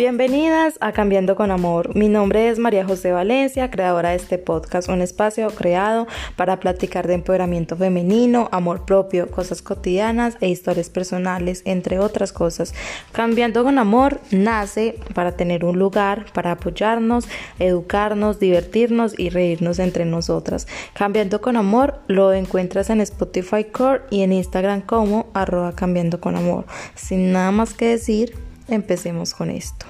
Bienvenidas a Cambiando con Amor. Mi nombre es María José Valencia, creadora de este podcast, un espacio creado para platicar de empoderamiento femenino, amor propio, cosas cotidianas e historias personales, entre otras cosas. Cambiando con Amor nace para tener un lugar para apoyarnos, educarnos, divertirnos y reírnos entre nosotras. Cambiando con Amor lo encuentras en Spotify Core y en Instagram como arroba cambiando con amor. Sin nada más que decir, empecemos con esto.